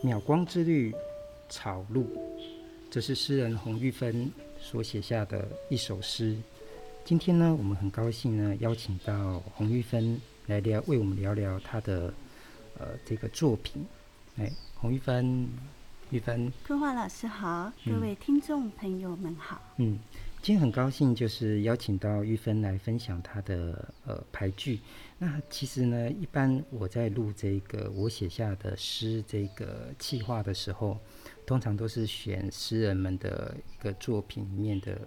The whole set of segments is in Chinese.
秒光之绿草露，这是诗人洪玉芬所写下的一首诗。今天呢，我们很高兴呢，邀请到洪玉芬来聊，为我们聊聊她的呃这个作品。哎，洪玉芬，玉芬，昆樺老师好，各位听众朋友们好。嗯，今天很高兴，就是邀请到玉芬来分享她的呃排句。那其实呢，一般我在录这个我写下的诗这个企划的时候，通常都是选诗人们的一个作品里面的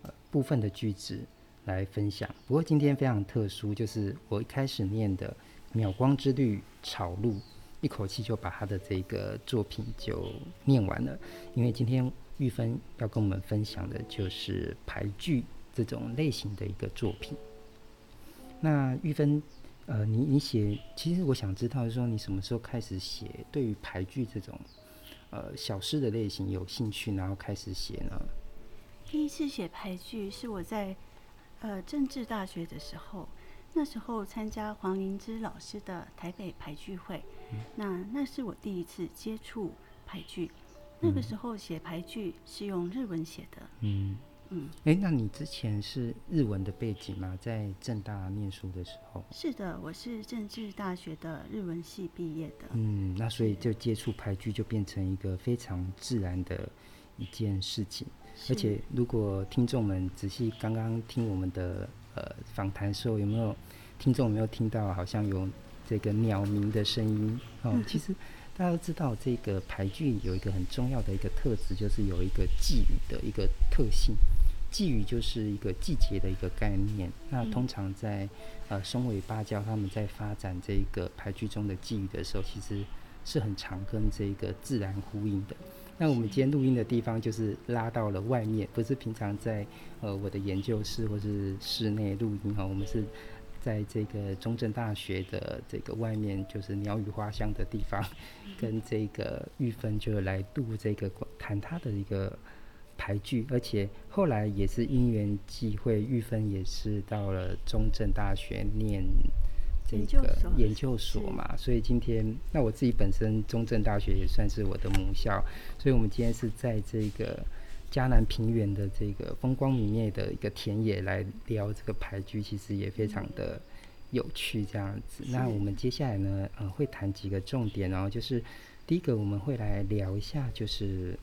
呃部分的句子来分享。不过今天非常特殊，就是我一开始念的“秒光之绿草露”，一口气就把他的这个作品就念完了。因为今天玉芬要跟我们分享的就是排剧这种类型的一个作品。那玉芬，呃，你你写，其实我想知道，说你什么时候开始写对于排剧这种，呃，小诗的类型有兴趣，然后开始写呢？第一次写排剧是我在呃政治大学的时候，那时候参加黄灵芝老师的台北排剧会，嗯、那那是我第一次接触俳句，那个时候写排剧是用日文写的，嗯。嗯，哎、欸，那你之前是日文的背景吗？在正大念书的时候？是的，我是政治大学的日文系毕业的。嗯，那所以就接触排剧就变成一个非常自然的一件事情。而且，如果听众们仔细刚刚听我们的呃访谈时候，有没有听众有没有听到好像有这个鸟鸣的声音？哦，嗯、其实大家都知道，这个牌具有一个很重要的一个特质，就是有一个寄语的一个特性。寄语就是一个季节的一个概念。那通常在呃松尾芭蕉他们在发展这个牌具中的寄语的时候，其实是很常跟这个自然呼应的。那我们今天录音的地方就是拉到了外面，不是平常在呃我的研究室或是室内录音哈。我们是在这个中正大学的这个外面，就是鸟语花香的地方，跟这个玉芬就来度这个谈他的一个。排剧，而且后来也是因缘际会，玉芬也是到了中正大学念这个研究所嘛，所以今天那我自己本身中正大学也算是我的母校，所以我们今天是在这个嘉南平原的这个风光明媚的一个田野来聊这个牌局，其实也非常的有趣这样子。那我们接下来呢，呃，会谈几个重点，然后就是第一个我们会来聊一下，就是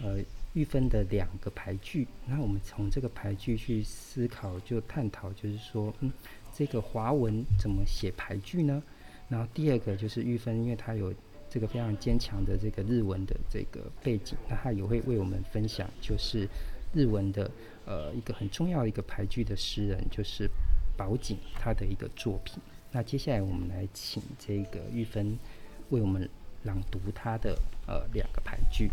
呃。玉芬的两个牌句，那我们从这个牌句去思考，就探讨，就是说，嗯，这个华文怎么写牌句呢？然后第二个就是玉芬，因为她有这个非常坚强的这个日文的这个背景，那他也会为我们分享，就是日文的呃一个很重要的一个俳句的诗人，就是宝井他的一个作品。那接下来我们来请这个玉芬为我们朗读他的呃两个俳句。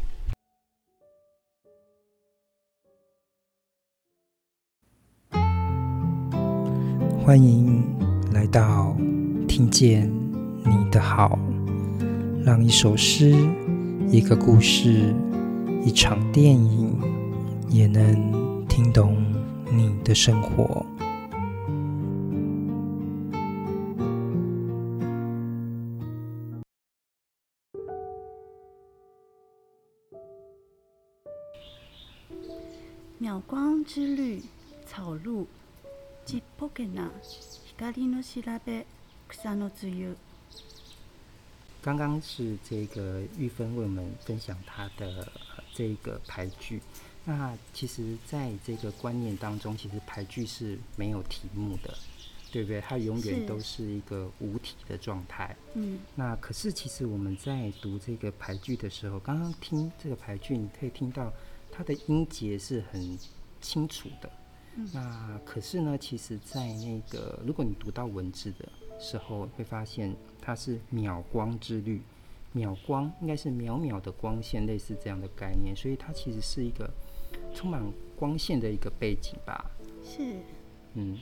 欢迎来到听见你的好，让一首诗、一个故事、一场电影，也能听懂你的生活。秒光之绿草露。刚刚是这个玉芬为我们分享她的这个牌句。那其实，在这个观念当中，其实牌句是没有题目的，对不对？它永远都是一个无题的状态。嗯。那可是，其实我们在读这个牌句的时候，刚刚听这个牌句，你可以听到它的音节是很清楚的。那可是呢，其实，在那个如果你读到文字的时候，会发现它是秒光之绿，秒光应该是秒秒的光线，类似这样的概念，所以它其实是一个充满光线的一个背景吧。是，嗯，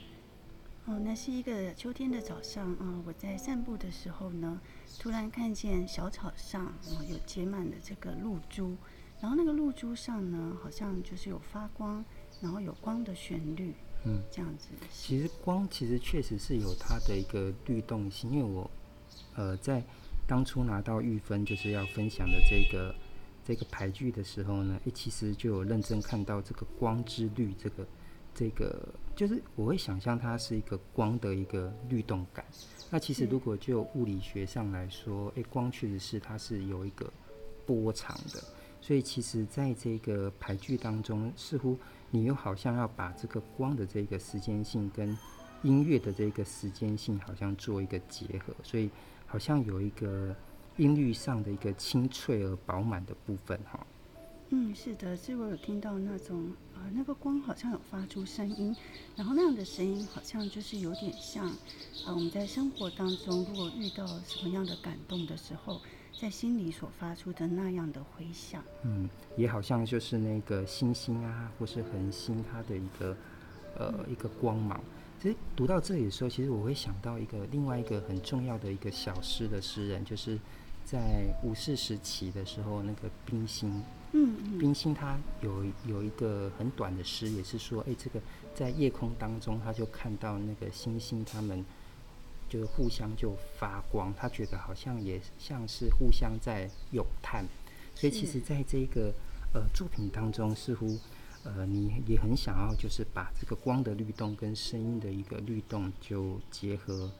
哦，那是一个秋天的早上啊，呃，我在散步的时候呢，突然看见小草上啊，呃，有结满了这个露珠，然后那个露珠上呢，好像就是有发光。然后有光的旋律，嗯，这样子。其实光其实确实是有它的一个律动性，因为我，呃，在当初拿到玉芬就是要分享的这个这个牌具的时候呢，诶，其实就有认真看到这个光之律，这个这个就是我会想象它是一个光的一个律动感。那其实如果就物理学上来说，诶，光确实是它是有一个波长的，所以其实在这个俳句当中，似乎你又好像要把这个光的这个时间性跟音乐的这个时间性好像做一个结合，所以。好像有一个音律上的一个清脆而饱满的部分，哈。嗯，是的，是我有听到那种啊、那个光好像有发出声音，然后那样的声音好像就是有点像啊、呃，我们在生活当中如果遇到什么样的感动的时候，在心里所发出的那样的回响。嗯，也好像就是那个星星啊，或是恒星它的一个呃、嗯、一个光芒。其实读到这里的时候，其实我会想到一个另外一个很重要的一个小诗的诗人，就是在五四时期的时候，那个冰心。嗯嗯。冰心他有有一个很短的诗，也是说，哎，这个在夜空当中，他就看到那个星星，他们就是互相就发光，他觉得好像也像是互相在咏叹。所以，其实在这个呃作品当中，似乎。呃，你也很想要，就是把这个光的律动跟声音的一个律动就结合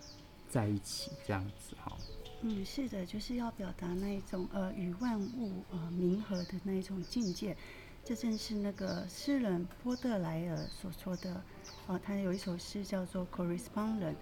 在一起，这样子哈。嗯，是的，就是要表达那一种呃与万物呃冥合的那一种境界。这正是那个诗人波特莱尔所说的。呃，他有一首诗叫做《Correspondent》。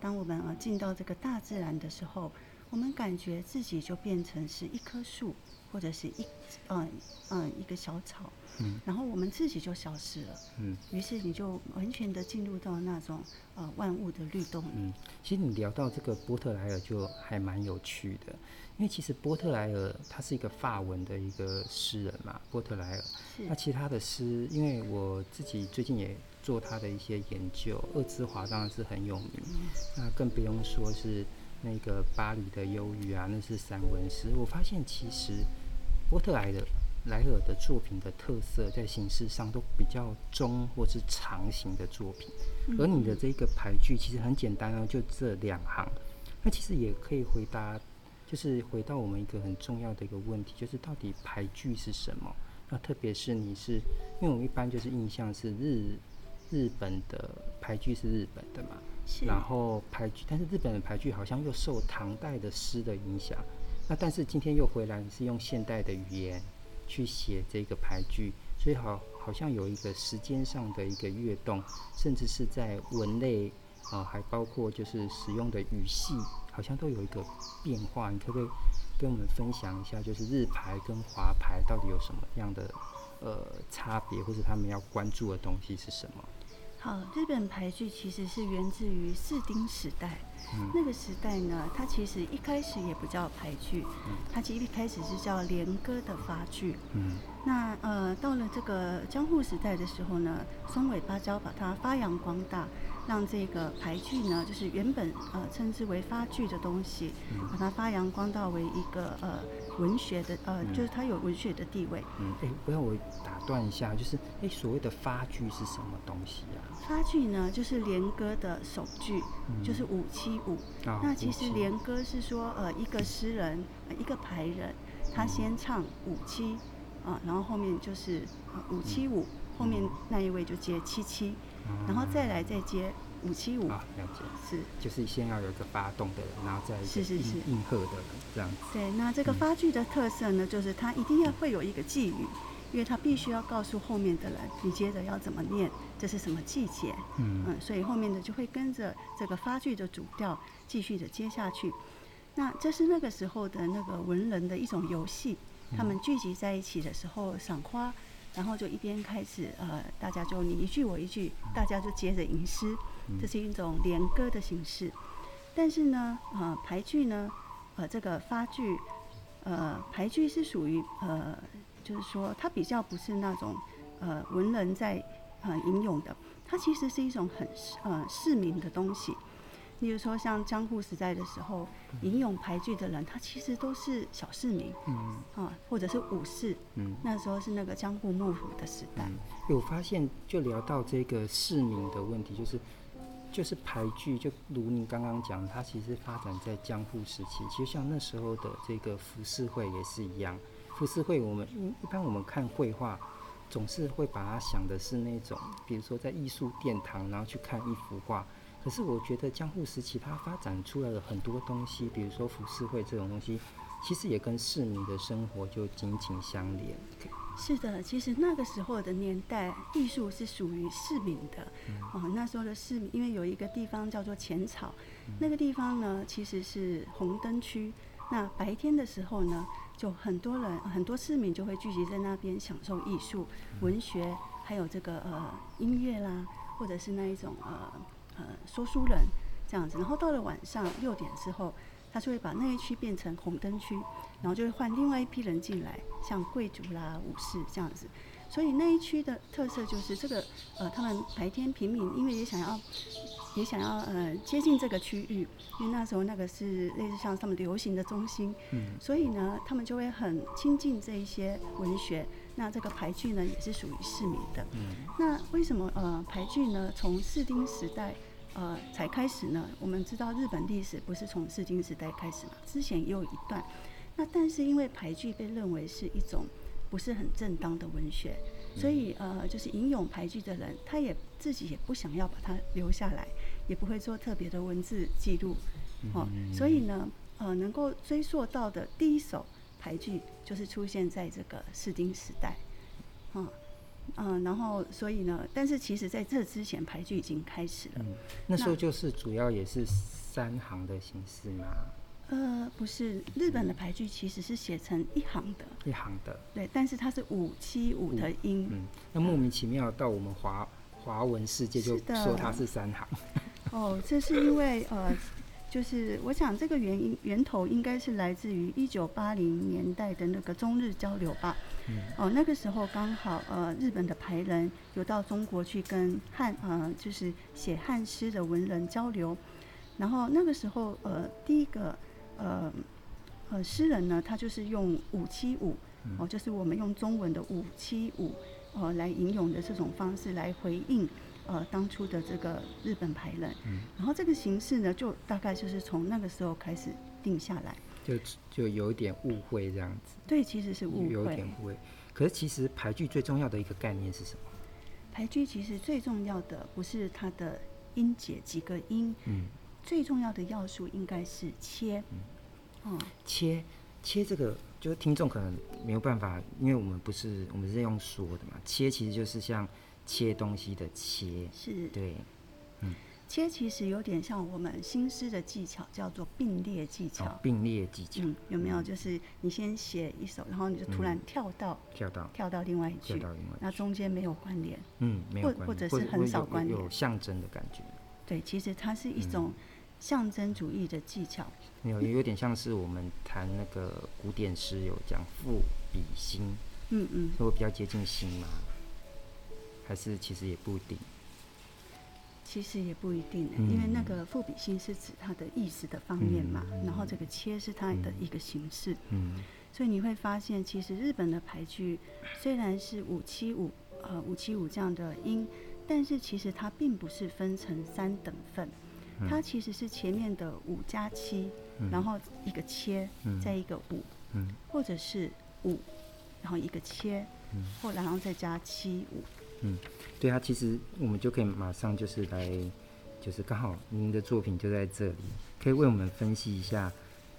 当我们呃进到这个大自然的时候，我们感觉自己就变成是一棵树。或者是一，嗯嗯，一个小草，嗯，然后我们自己就消失了，嗯，于是你就完全的进入到那种呃万物的律动，嗯，其实你聊到这个波特莱尔就还蛮有趣的，因为其实波特莱尔他是一个法文的一个诗人嘛，波特莱尔，是，那其他的诗，因为我自己最近也做他的一些研究，恶之华当然是很有名，嗯，那更不用说是。那个巴黎的忧郁啊，那是散文诗。我发现其实波特莱的莱尔的作品的特色，在形式上都比较中或是长型的作品。而你的这个排句其实很简单啊，就这两行。那其实也可以回答，就是回到我们一个很重要的一个问题，就是到底排句是什么？那特别是你是，因为我们一般就是印象是日日本的俳句是日本的嘛。然后俳句，但是日本的俳句好像又受唐代的诗的影响。那但是今天又回来，你是用现代的语言去写这个俳句，所以好好像有一个时间上的一个跃动，甚至是在文类啊、呃，还包括就是使用的语系，好像都有一个变化。你可不可以跟我们分享一下，就是日俳跟华俳到底有什么样的呃差别，或者他们要关注的东西是什么？好，日本俳句其实是源自于室町时代。嗯。那个时代呢，它其实一开始也不叫俳句，嗯，它其实一开始是叫连歌的发句。嗯。那呃，到了这个江户时代的时候呢，松尾芭蕉把它发扬光大。让这个俳句呢，就是原本呃称之为发句的东西，把它发扬光大为一个呃文学的呃，就是它有文学的地位。嗯，哎、欸，不要我打断一下，就是哎、欸，所谓的发句是什么东西啊？发句呢，就是连歌的首句，嗯、就是五七五。哦、那其实连歌是说呃一个诗人，呃、一个排人，他先唱五七啊、呃，然后后面就是呃五七五，后面那一位就接七七。然后再来再接五七五啊，了解是，就是先要有一个发动的人，然后再是是是应和的人这样子。对，那这个发句的特色呢，就是它一定要会有一个寄语，因为它必须要告诉后面的人，你接着要怎么念，这是什么季节。嗯嗯，所以后面的就会跟着这个发句的主调继续的接下去。那这是那个时候的那个文人的一种游戏，他们聚集在一起的时候赏花。然后就一边开始，呃，大家就你一句我一句，大家就接着吟诗，这是一种连歌的形式。但是呢，呃，排句呢，呃，这个发句，呃，排句是属于呃，就是说它比较不是那种呃文人在呃吟咏的，它其实是一种很呃市民的东西。例如说，像江户时代的时候，吟咏排句的人，他其实都是小市民，嗯，啊，或者是武士，嗯，那时候是那个江户幕府的时代。嗯，我发现就聊到这个市民的问题，就是就是排剧，就如您刚刚讲，它其实发展在江户时期。其实像那时候的这个浮世绘也是一样。浮世绘，我们一般我们看绘画，总是会把它想的是那种，比如说在艺术殿堂，然后去看一幅画。可是我觉得江户时期它发展出来了很多东西，比如说浮世绘这种东西，其实也跟市民的生活就紧紧相连。是的，其实那个时候的年代，艺术是属于市民的。嗯、哦，那时候的市民，因为有一个地方叫做浅草，嗯、那个地方呢，其实是红灯区。那白天的时候呢，就很多人，很多市民就会聚集在那边享受艺术、文学，还有这个呃音乐啦，或者是那一种呃呃说书人这样子。然后到了晚上六点之后，他就会把那一区变成红灯区。然后就会换另外一批人进来，像贵族啦、武士这样子，所以那一区的特色就是这个，呃，他们白天平民因为也想要，也想要呃接近这个区域，因为那时候那个是类似像他们流行的中心，嗯，所以呢，他们就会很亲近这一些文学。那这个牌剧呢，也是属于市民的。嗯，那为什么呃牌剧呢，从室町时代呃才开始呢？我们知道日本历史不是从室町时代开始嘛，之前也有一段。那但是因为排剧被认为是一种不是很正当的文学，所以呃，就是吟咏排剧的人，他也自己也不想要把它留下来，也不会做特别的文字记录，哦，所以呢，呃，能够追溯到的第一首排剧就是出现在这个室町时代，嗯嗯，然后所以呢，但是其实在这之前排剧已经开始了，嗯，那时候就是主要也是三行的形式嘛。呃，不是，日本的排剧其实是写成一行的，一行的，对，但是它是五七五的音，嗯，那莫名其妙到我们华华文世界就说它是三行。哦，这是因为呃，就是我想这个原因源头应该是来自于一九八零年代的那个中日交流吧，嗯，哦，那个时候刚好呃，日本的排人有到中国去跟汉呃，就是写汉诗的文人交流，然后那个时候呃，第一个。呃，呃，诗人呢，他就是用五七五，哦，就是我们用中文的五七五，哦，来吟咏的这种方式来回应，呃，当初的这个日本排人。嗯。然后这个形式呢，就大概就是从那个时候开始定下来。就就有一点误会这样子。对，其实是误会。有一点误会。可是其实排剧最重要的一个概念是什么？排剧其实最重要的不是它的音节几个音。嗯。最重要的要素应该是切，嗯，切切这个，就是听众可能没有办法，因为我们不是我们是用说的嘛。切其实就是像切东西的切，是，对，嗯，切其实有点像我们新诗的技巧，叫做并列技巧。哦、并列技巧、嗯，有没有？就是你先写一首，然后你就突然跳到、嗯、跳到。跳到另外一句，跳到另外一句，那中间没有关联，嗯，没有或者是很少关联，有象征的感觉。对，其实它是一种。嗯。象征主义的技巧，有有点像是我们谈那个古典诗有讲赋比兴，嗯嗯，我比较接近兴吗？还是其实也不一定？其实也不一定，嗯、因为那个赋比兴是指它的意思的方面嘛，嗯、然后这个切是它的一个形式，嗯，所以你会发现，其实日本的排剧虽然是五七五呃五七五这样的音，但是其实它并不是分成三等份。它其实是前面的五加七，然后一个切，再一个五，或者是五，然后一个切，后然后再加七五。嗯，对啊，其实我们就可以马上就是来，就是刚好您的作品就在这里，可以为我们分析一下《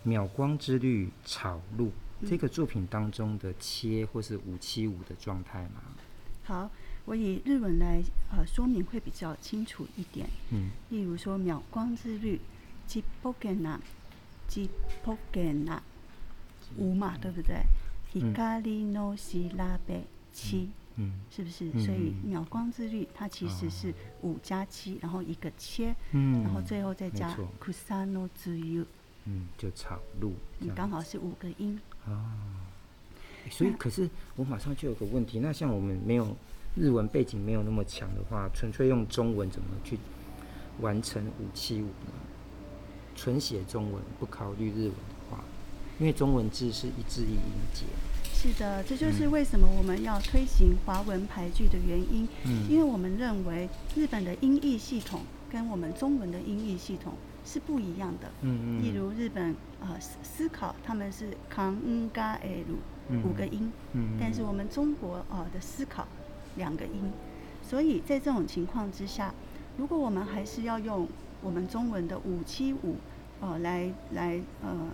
渺光之绿草鹿》这个作品当中的切或是五七五的状态吗？好。我以日文来呃说明会比较清楚一点。嗯，例如说“渺光之绿”，ちっぽけな，ちっぽけな，五嘛，对不对？光の调べ七， 嗯，是不是？所以“秒光之律”它其实是五加七，然后一个切，嗯，然后最后再加“草の露”，嗯，就草路，你刚好是五个音。哦，所以可是我马上就有个问题，那像我们没有。日文背景没有那么强的话，纯粹用中文怎么去完成五七五呢？纯写中文不考虑日文的话，因为中文字是一字一音节。是的，这就是为什么我们要推行华文排剧的原因。嗯，因为我们认为日本的音译系统跟我们中文的音译系统是不一样的。嗯嗯。例如日本呃思思考，他们是康恩嘎艾鲁五个音。嗯。但是我们中国呃的思考两个音，所以在这种情况之下，如果我们还是要用我们中文的五七五呃来来呃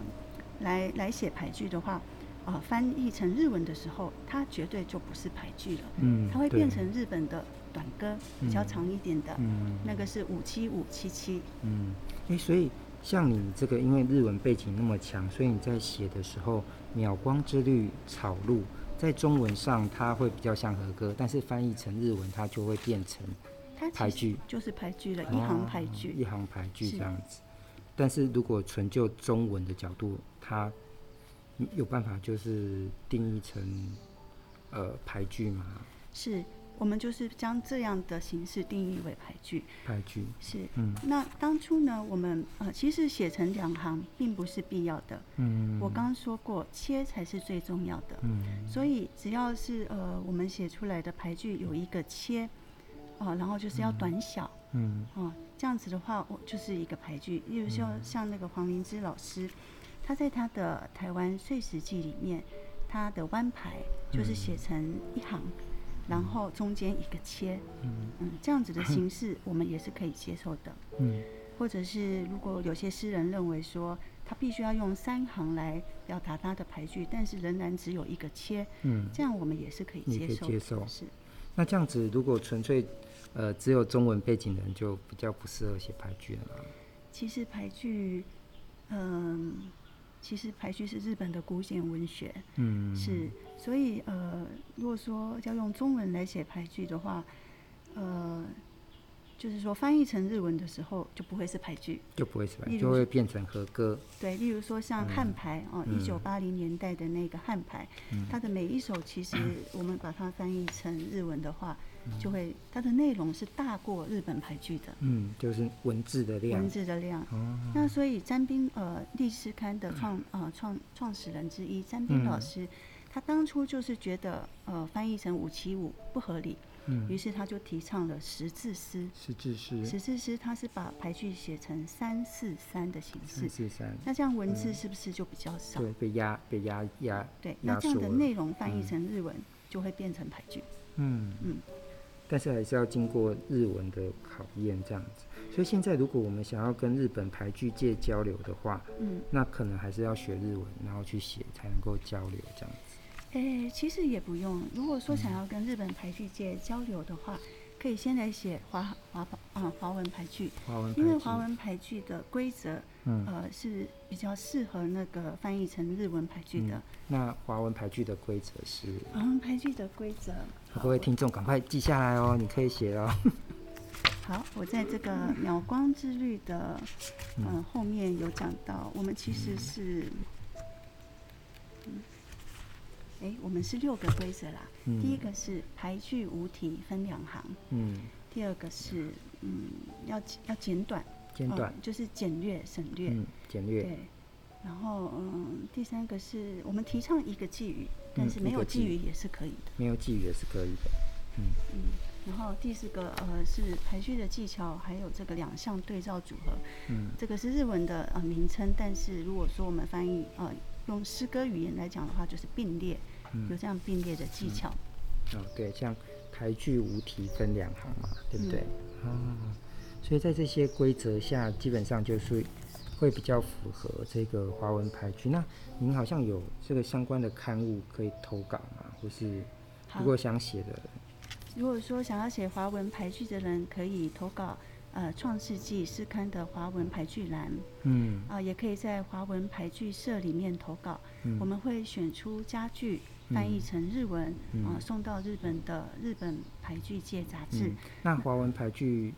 来来写排句的话。啊、呃，翻译成日文的时候，它绝对就不是俳句了。嗯，它会变成日本的短歌，比较长一点的。嗯，那个是五七五七七。嗯，哎、欸，所以像你这个，因为日文背景那么强，所以你在写的时候，《秒光之绿草露》在中文上它会比较像和歌，但是翻译成日文，它就会变成排句，就是排句了，一行俳句，一行排句这样子。但是如果纯就中文的角度，它有办法就是定义成呃排句吗？是，我们就是将这样的形式定义为排句。排句是，嗯。那当初呢，我们呃其实写成两行并不是必要的。嗯。我刚刚说过，切才是最重要的。嗯。所以只要是呃我们写出来的排句有一个切，啊、呃，然后就是要短小。嗯。哦、呃，这样子的话，我就是一个排句。例如说像那个黄明之老师。他在他的《台湾碎石记》里面，他的弯排就是写成一行，嗯、然后中间一个切，嗯，嗯，这样子的形式我们也是可以接受的，嗯，或者是如果有些诗人认为说他必须要用三行来表达他的排句，但是仍然只有一个切，嗯，这样我们也是可以接受，接受是。那这样子如果纯粹呃只有中文背景的人就比较不适合写排句了吗？其实排句，嗯。其实排序是日本的古典文学，嗯，是，所以呃，如果说要用中文来写排序的话，呃，就是说翻译成日文的时候就不会是排句，就不会是排句，就会变成和歌。对，例如说像汉牌哦，一九八零年代的那个汉牌，嗯，它的每一首其实我们把它翻译成日文的话。就会，它的内容是大过日本俳句的。嗯，就是文字的量。文字的量。哦。那所以詹斌呃，历史刊的创呃创创始人之一詹斌老师，嗯、他当初就是觉得呃翻译成五七五不合理，嗯，于是他就提倡了十字诗。十字诗。十字诗，他是把俳句写成三四三的形式。三四三。那这样文字是不是就比较少？嗯、对，被压被压压。对，那这样的内容翻译成日文就会变成俳句。嗯嗯。但是还是要经过日文的考验，这样子。所以现在如果我们想要跟日本排剧界交流的话，嗯，那可能还是要学日文，然后去写才能够交流这样子。诶、欸，其实也不用。如果说想要跟日本排剧界交流的话，可以先来写华华啊华文俳句，因为华文排句的规则，嗯，呃是比较适合那个翻译成日文排句的。嗯、那华文排句的规则是？华文俳句的规则，各位听众赶快记下来哦，你可以写哦。好，我在这个秒光之旅的呃、嗯、后面有讲到，我们其实是。哎，我们是六个规则啦。嗯、第一个是排句无题分两行。嗯。第二个是嗯，要要简短。简短、嗯。就是简略省略。嗯，简略。对。然后嗯，第三个是我们提倡一个寄语，但是没有寄语也是可以的。没有寄语也是可以的。嗯。嗯。然后第四个呃是排序的技巧，还有这个两项对照组合。嗯。这个是日文的呃名称，但是如果说我们翻译呃。用诗歌语言来讲的话，就是并列，嗯、有这样并列的技巧。嗯、哦，对，像排句无题分两行嘛，对不对？嗯、哦，所以在这些规则下，基本上就是会比较符合这个华文排句。那您好像有这个相关的刊物可以投稿吗？或是如果想写的，如果说想要写华文排句的人，可以投稿。呃，《创世纪》诗刊的华文俳句栏，嗯，啊、呃，也可以在华文俳句社里面投稿，嗯、我们会选出佳句翻译成日文，啊、嗯呃，送到日本的日本俳句界杂志、嗯。那华文俳句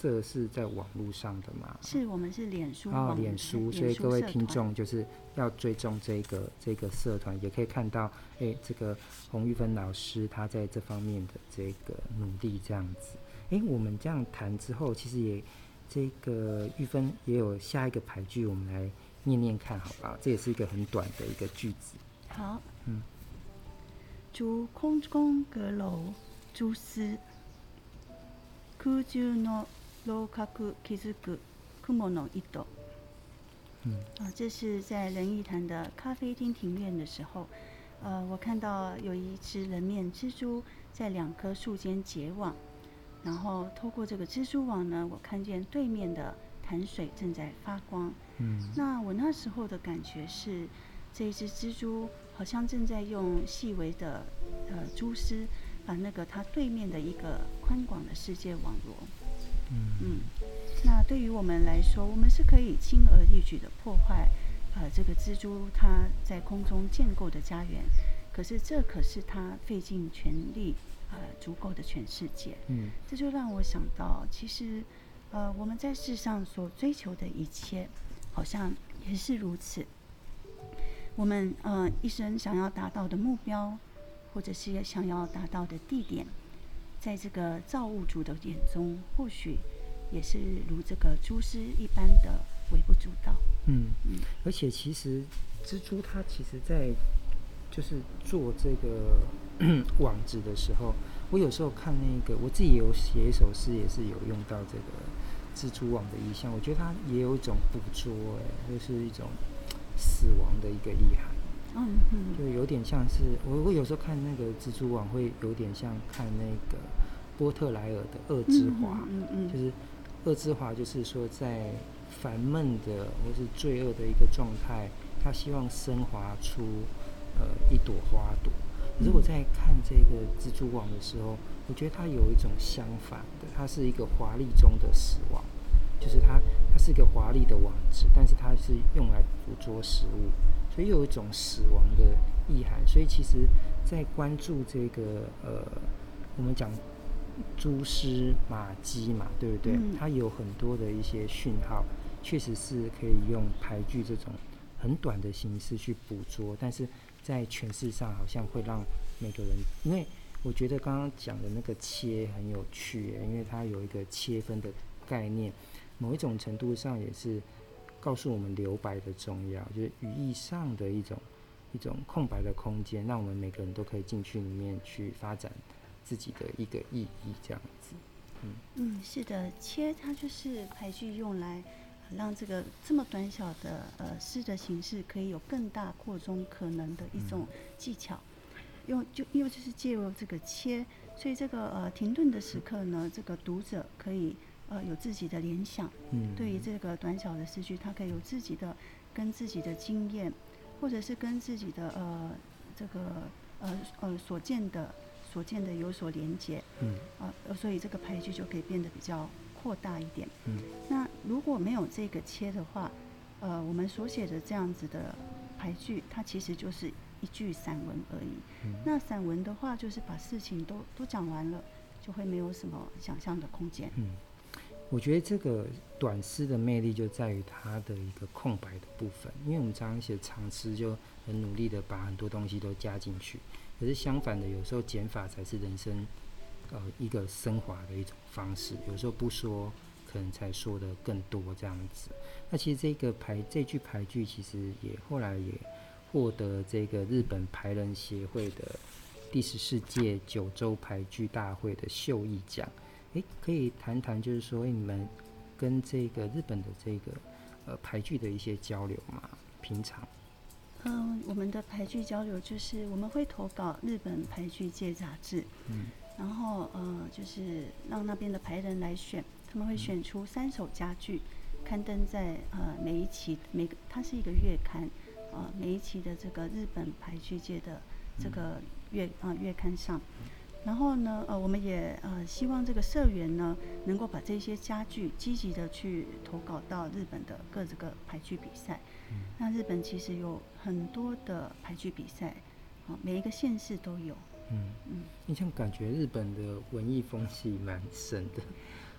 社是在网络上的吗？是我们是脸书哦，脸书，所以各位听众就是要追踪这个这个社团，也可以看到，哎、欸，这个洪玉芬老师他在这方面的这个努力这样子。哎，我们这样谈之后，其实也这个玉芬也有下一个俳句，我们来念念看，好吧？这也是一个很短的一个句子。好，嗯，筑空中阁楼，蛛丝，空中の 老角気づく云の糸。嗯，啊，这是在仁义潭的咖啡厅庭院的时候，呃，我看到有一只人面蜘蛛在两棵树间结网， 然后透过这个蜘蛛网呢，我看见对面的潭水正在发光。嗯，那我那时候的感觉是，这一只蜘蛛好像正在用细微的呃蛛丝把那个它对面的一个宽广的世界网罗。嗯嗯。那对于我们来说，我们是可以轻而易举的破坏，呃，这个蜘蛛它在空中建构的家园。可是这可是它费尽全力，呃，足够的全世界。嗯，这就让我想到，其实，呃，我们在世上所追求的一切，好像也是如此。我们呃一生想要达到的目标，或者是想要达到的地点，在这个造物主的眼中，或许。也是如这个蛛丝一般的微不足道。嗯嗯，而且其实蜘蛛它其实，在就是做这个 网子的时候，我有时候看那个，我自己也有写一首诗，也是有用到这个蜘蛛网的意象。我觉得它也有一种捕捉，哎，就是一种死亡的一个意涵。嗯嗯，就有点像是我我有时候看那个蜘蛛网，会有点像看那个波特莱尔的恶之华，嗯嗯，嗯，就是。恶之华就是说，在烦闷的或是罪恶的一个状态，他希望升华出呃一朵花朵。可是我在看这个蜘蛛网的时候，我觉得它有一种相反的，它是一个华丽中的死亡，就是它它是一个华丽的网子，但是它是用来捕捉食物，所以有一种死亡的意涵。所以其实，在关注这个呃，我们讲。蛛丝马迹嘛，对不对？嗯、它有很多的一些讯号，确实是可以用排剧这种很短的形式去捕捉，但是在诠释上好像会让每个人，因为我觉得刚刚讲的那个切很有趣，因为它有一个切分的概念，某一种程度上也是告诉我们留白的重要，就是语义上的一种一种空白的空间，让我们每个人都可以进去里面去发展。自己的一个意义，这样子，嗯嗯，是的，切它就是排序用来让这个这么短小的呃诗的形式可以有更大扩充可能的一种技巧，用就因为就是借由这个切，所以这个呃停顿的时刻呢，这个读者可以呃有自己的联想，嗯，对于这个短小的诗句，他可以有自己的跟自己的经验，或者是跟自己的呃这个呃呃所见的。所见的有所连接，嗯，啊，所以这个排句就可以变得比较扩大一点，嗯。那如果没有这个切的话，呃，我们所写的这样子的排句，它其实就是一句散文而已。嗯。那散文的话，就是把事情都都讲完了，就会没有什么想象的空间。嗯，我觉得这个短诗的魅力就在于它的一个空白的部分，因为我们常常写长诗，就很努力的把很多东西都加进去。可是相反的，有时候减法才是人生，呃，一个升华的一种方式。有时候不说，可能才说的更多这样子。那其实这个排这句排句，其实也后来也获得这个日本排人协会的第十四届九州排句大会的秀艺奖。诶，可以谈谈，就是说，诶，你们跟这个日本的这个呃排剧的一些交流吗？平常？嗯，我们的排剧交流就是我们会投稿日本排剧界杂志，嗯，然后呃，就是让那边的排人来选，他们会选出三首佳句，刊登在呃每一期每个它是一个月刊，呃每一期的这个日本排剧界的这个月啊、呃、月刊上。然后呢，呃，我们也呃希望这个社员呢，能够把这些佳句积极的去投稿到日本的各这个排剧比赛。嗯。那日本其实有很多的排剧比赛，啊，每一个县市都有。嗯嗯。你像感觉日本的文艺风气蛮深的。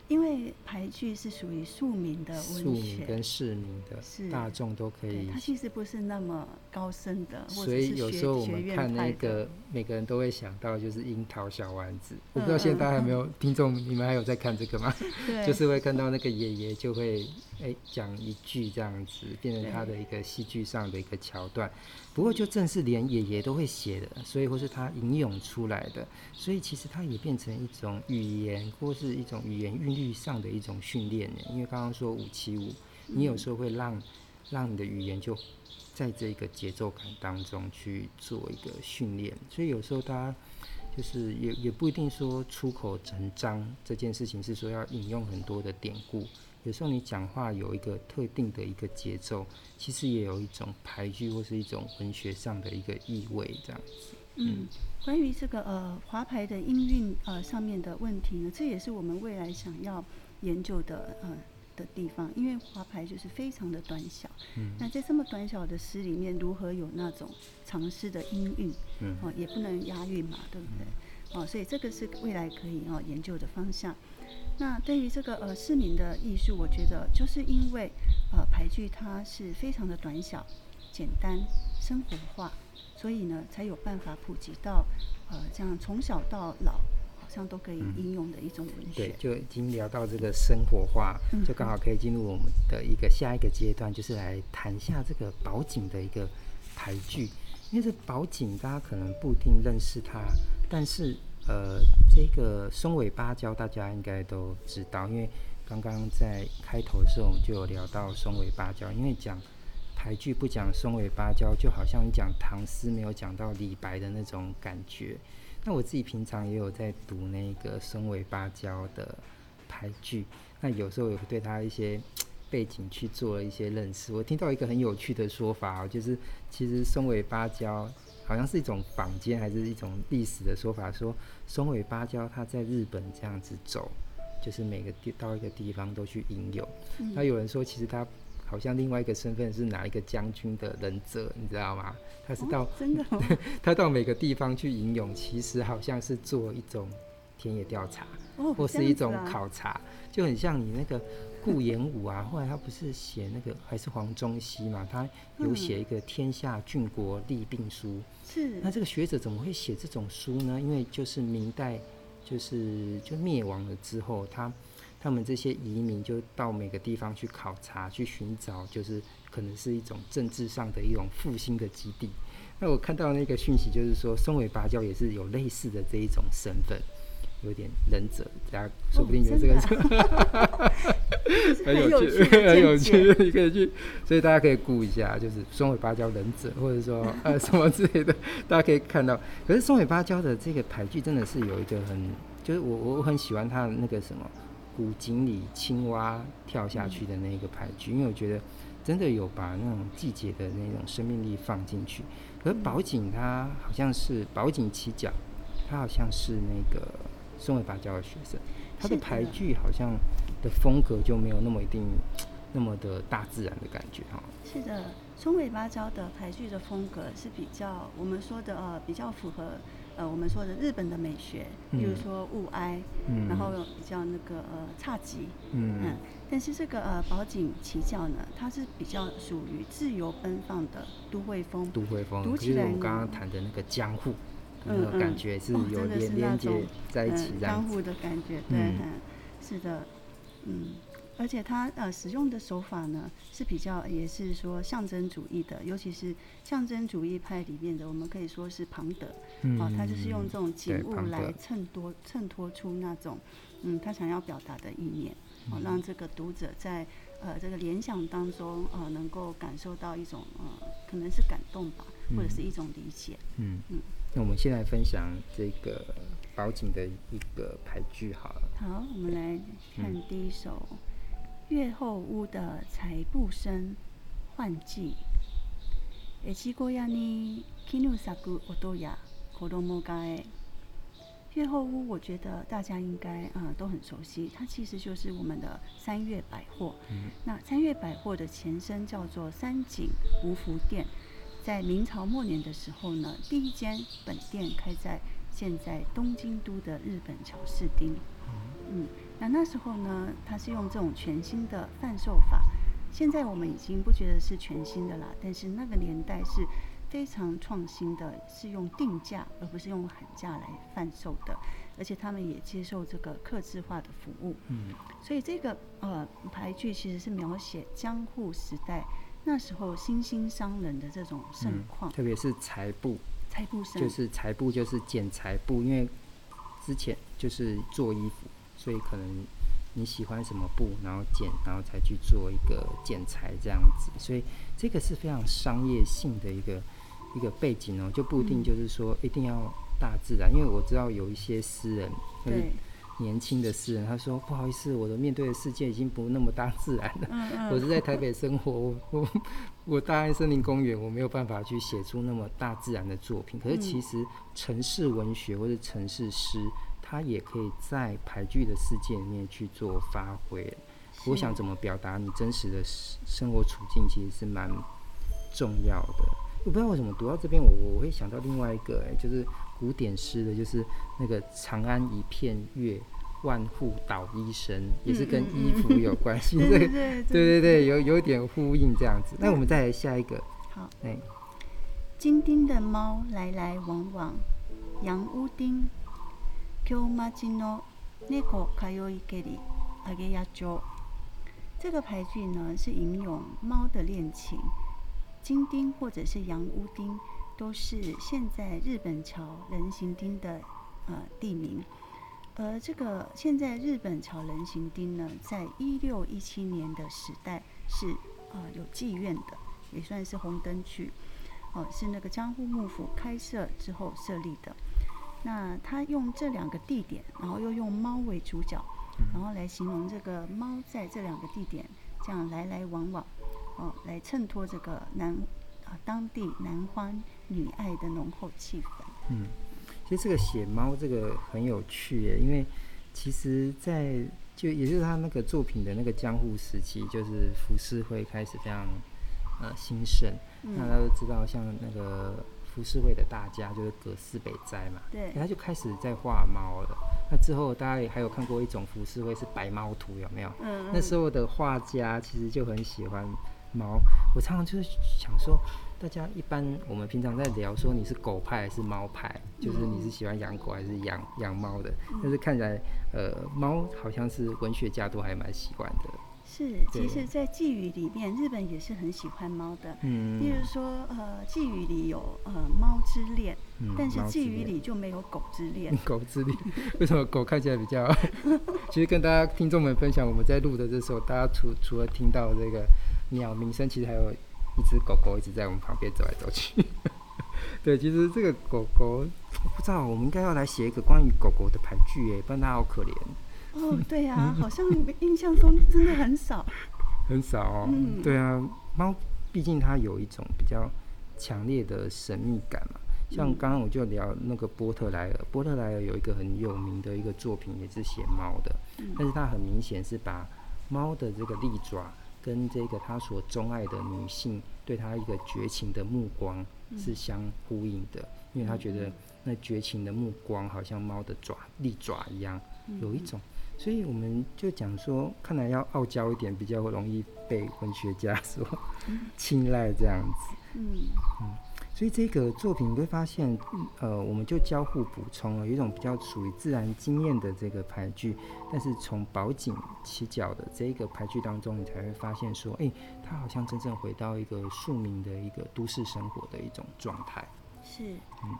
因为俳句是属于庶民的文学，庶民跟市民的，是大众都可以。它其实不是那么高深的，所以有时候我们看那个，每个人都会想到就是樱桃小丸子。嗯、我不知道现在大家有没有、嗯、听众，你们还有在看这个吗？对，就是会看到那个爷爷就会哎讲一句这样子，变成他的一个戏剧上的一个桥段。不过就正是连爷爷都会写的，所以或是他引用出来的，所以其实它也变成一种语言，或是一种语言运律上的一种训练呢？因为刚刚说五七五，你有时候会让让你的语言就在这个节奏感当中去做一个训练，所以有时候大家就是也也不一定说出口成章这件事情是说要引用很多的典故。有时候你讲话有一个特定的一个节奏，其实也有一种排句或是一种文学上的一个意味，这样子。嗯，关于这个呃华牌的音韵呃上面的问题呢，这也是我们未来想要研究的呃的地方，因为华牌就是非常的短小。嗯。那在这么短小的诗里面，如何有那种长诗的音韵？嗯。哦，也不能押韵嘛，对不对？哦，所以这个是未来可以哦研究的方向。那对于这个呃市民的艺术，我觉得就是因为呃牌句它是非常的短小、简单、生活化，所以呢才有办法普及到呃这样从小到老好像都可以应用的一种文学。对，就已经聊到这个生活化，就刚好可以进入我们的一个下一个阶段，就是来谈一下这个宝井的一个台剧。因为这宝井大家可能不一定认识它，但是。呃，这个松尾芭蕉大家应该都知道，因为刚刚在开头的时候我们就有聊到松尾芭蕉，因为讲牌句不讲松尾芭蕉，就好像你讲唐诗没有讲到李白的那种感觉。那我自己平常也有在读那个松尾芭蕉的排句，那有时候也会对他一些背景去做了一些认识。我听到一个很有趣的说法，就是其实松尾芭蕉。好像是一种坊间还是一种历史的说法，说松尾芭蕉它在日本这样子走，就是每个地到一个地方都去吟游。那、嗯、有人说，其实他好像另外一个身份是哪一个将军的忍者，你知道吗？他是到、哦、真的、哦，他到每个地方去吟咏，其实好像是做一种田野调查，哦、或是一种考察，啊、就很像你那个。顾炎武啊，后来他不是写那个还是黄宗羲嘛？他有写一个《天下郡国利病书》。是。那这个学者怎么会写这种书呢？因为就是明代，就是就灭亡了之后，他他们这些移民就到每个地方去考察，去寻找，就是可能是一种政治上的一种复兴的基地。那我看到那个讯息，就是说松尾芭蕉也是有类似的这一种身份。有点忍者，大家说不定觉得这个、哦、很有趣，很有趣，你可以去，所以大家可以估一下，就是松尾芭蕉忍者，或者说呃什么之类的，大家可以看到。可是松尾芭蕉的这个牌句真的是有一个很，就是我我很喜欢他的那个什么古井里青蛙跳下去的那个牌局，因为我觉得真的有把那种季节的那种生命力放进去。可是宝井他好像是宝井七角，他好像是那个。松尾芭蕉的学生，他的牌句好像的风格就没有那么一定那么的大自然的感觉哈。是的，松尾芭蕉的牌句的风格是比较我们说的呃比较符合呃我们说的日本的美学，比如说物哀，嗯、然后比较那个呃侘寂，嗯，嗯，但是这个呃宝井奇教呢，它是比较属于自由奔放的都会风，都会风，读起来我们刚刚谈的那个江户。嗯，感觉是有连连接在一起，江户的感觉，对，嗯，是的，嗯，而且他呃使用的手法呢是比较也是说象征主义的，尤其是象征主义派里面的，我们可以说是庞德，哦，他就是用这种景物来衬托衬托出那种嗯他想要表达的意念，哦，让这个读者在呃这个联想当中呃能够感受到一种呃可能是感动吧，或者是一种理解，嗯。嗯。那我们先来分享这个宝井的一个牌句好了。好，我们来看第一首《月后屋的裁布声唤记》。越后屋に绢咲く音や子供がえ。月后屋，我觉得大家应该啊、呃、都很熟悉，它其实就是我们的三越百货。嗯。那三越百货的前身叫做三井芜福店。在明朝末年的时候呢，第一间本店开在现在东京都的日本桥室町。嗯， 那那时候呢，它是用这种全新的贩售法。现在我们已经不觉得是全新的啦，但是那个年代是非常创新的，是用定价而不是用喊价来贩售的，而且他们也接受这个客制化的服务。嗯，所以这个呃牌句其实是描写江户时代。那时候新兴商人的这种盛况，特别是裁布，裁布就是裁布，就是剪裁布，因为之前就是做衣服，所以可能你喜欢什么布，然后剪，然后才去做一个剪裁这样子。所以这个是非常商业性的一个一个背景哦，就不一定就是说一定要大自然，因为我知道有一些诗人，就是年轻的诗人，他说不好意思，我的面对的世界已经不那么大自然了。嗯嗯，我是在台北生活，我 我我大安森林公园，我没有办法去写出那么大自然的作品。可是其实城市文学或者城市诗，它也可以在俳句的世界里面去做发挥。我想怎么表达你真实的生活处境，其实是蛮重要的。我不知道为什么读到这边，我我会想到另外一个，哎，就是古典诗的，就是那个“长安一片月，万户捣衣声”，也是跟衣服有关系。对对对对对，有有点呼应这样子。那我们再来下一个。好。哎，金丁的猫来来往往，洋屋丁。京町の猫通いけり上げ屋町。这个俳句呢，是吟咏猫的恋情。金町或者是洋屋町，都是现在日本桥人行町的呃地名。而这个现在日本桥人行町呢，在一六一七年的时代是呃有妓院的，也算是红灯区。哦、呃，是那个江户幕府开设之后设立的。 那他用这两个地点，然后又用猫为主角，然后来形容这个猫在这两个地点这样来来往往。哦，来衬托这个男啊当地男欢女爱的浓厚气氛。嗯，其实这个写猫这个很有趣耶，因为其实在就也就是他那个作品的那个江户时期，就是浮世绘开始非常呃兴盛。嗯、那大家都知道，像那个浮世绘的大家就是葛饰北斋嘛，对，他就开始在画猫了。那之后大家也还有看过一种浮世绘是白猫图，有没有？嗯，嗯。那时候的画家其实就很喜欢。猫，我常常就是想说，大家一般我们平常在聊说你是狗派还是猫派，就是你是喜欢养狗还是养养猫的。但是看起来，呃，猫好像是文学家都还蛮喜欢的。是，其实，在寄语里面，日本也是很喜欢猫的。嗯。例如说，呃，寄语里有呃猫之恋，但是寄语里就没有狗之恋。狗之恋，为什么狗看起来比较？其实跟大家听众们分享，我们在录的这时候，大家除除了听到这个。鸟鸣声，其实还有一只狗狗一直在我们旁边走来走去。对，其实这个狗狗，我不知道，我们应该要来写一个关于狗狗的俳句哎，不然它好可怜。哦，对啊，好像印象中真的很少。很少哦。嗯。对啊，猫毕竟它有一种比较强烈的神秘感嘛。像刚刚我就聊那个波特莱尔，波特莱尔有一个很有名的一个作品，也是写猫的，但是他很明显是把猫的这个利爪。跟这个他所钟爱的女性对他一个绝情的目光是相呼应的，因为他觉得那绝情的目光好像猫的爪利爪一样，有一种，所以我们就讲说，看来要傲娇一点，比较容易被文学家所 青睐这样子。嗯嗯。所以这个作品你会发现，呃，我们就交互补充了，有一种比较属于自然经验的这个排句，但是从宝井起脚的这一个排句当中，你才会发现说，哎，他好像真正回到一个庶民的一个都市生活的一种状态。是，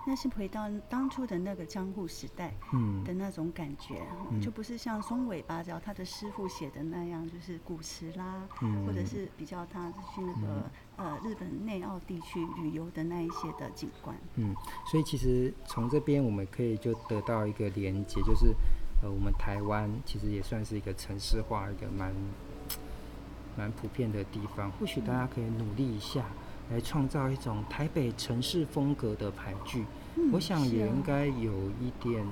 那是回到当初的那个江户时代嗯。的那种感觉，嗯、就不是像松尾芭蕉他的师傅写的那样，就是古词啦，嗯、或者是比较他去那个、嗯、呃日本内奥地区旅游的那一些的景观。嗯，所以其实从这边我们可以就得到一个连接，就是呃我们台湾其实也算是一个城市化一个蛮蛮普遍的地方，或许大家可以努力一下。来创造一种台北城市风格的牌具，嗯、我想也应该有一点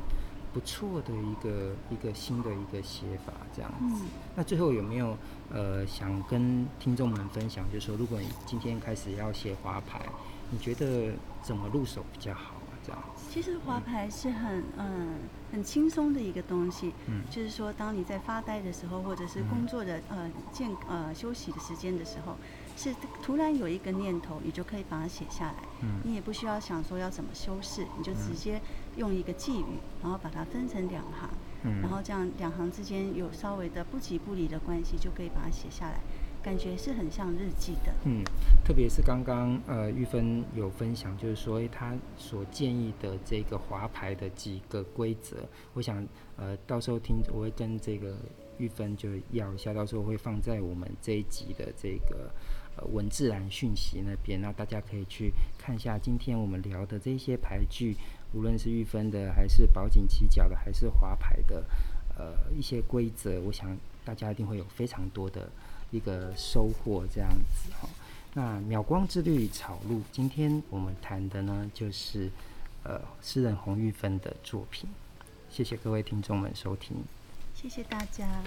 不错的一个一个新的一个写法这样子。嗯、那最后有没有呃想跟听众们分享，就是说如果你今天开始要写华牌，你觉得怎么入手比较好啊？这样子。其实华牌是很嗯很轻松的一个东西，嗯，就是说当你在发呆的时候，或者是工作的呃间呃休息的时间的时候。是突然有一个念头，你就可以把它写下来。嗯，你也不需要想说要怎么修饰，你就直接用一个寄语，然后把它分成两行，嗯，然后这样两行之间有稍微的不即不离的关系，就可以把它写下来，感觉是很像日记的。嗯，特别是刚刚呃玉芬有分享，就是说他所建议的这个华牌的几个规则，我想呃到时候听我会跟这个。玉芬就要一下，到时候会放在我们这一集的这个文字栏讯息那边，那大家可以去看一下今天我们聊的这些牌具，无论是玉芬的，还是宝景七角的，还是华牌的，呃一些规则，我想大家一定会有非常多的一个收获这样子哈。那秒光之绿草鹿，今天我们谈的呢就是呃诗人洪玉芬的作品。谢谢各位听众们收听，谢谢大家。